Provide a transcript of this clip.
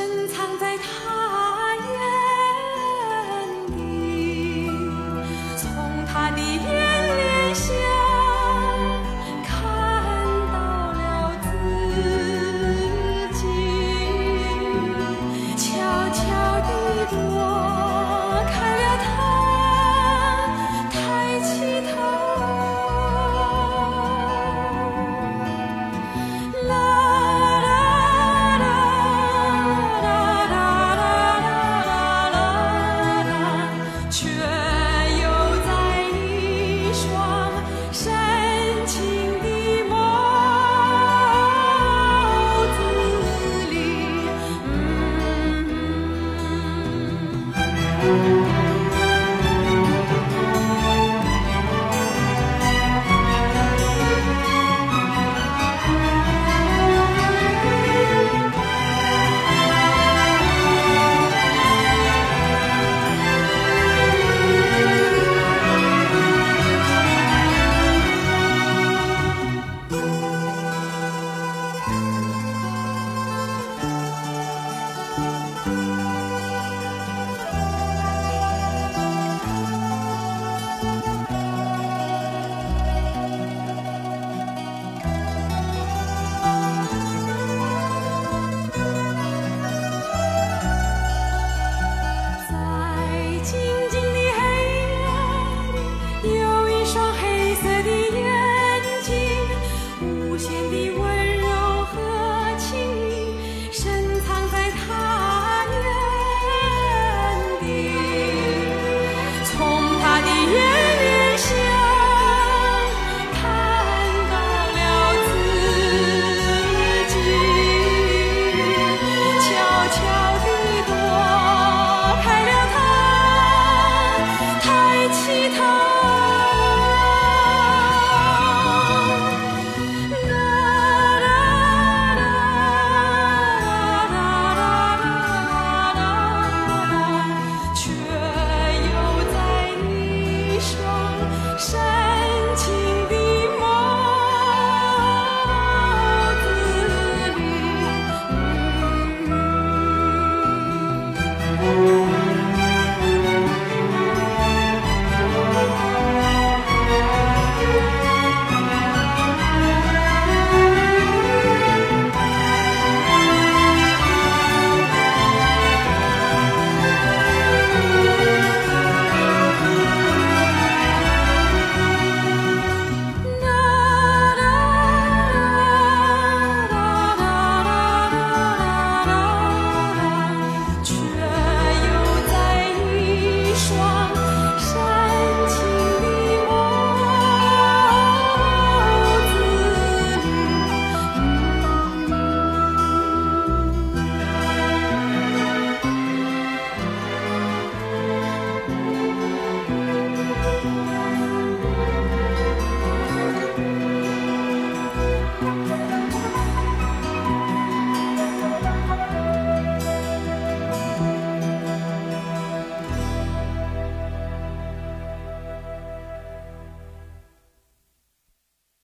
深藏在他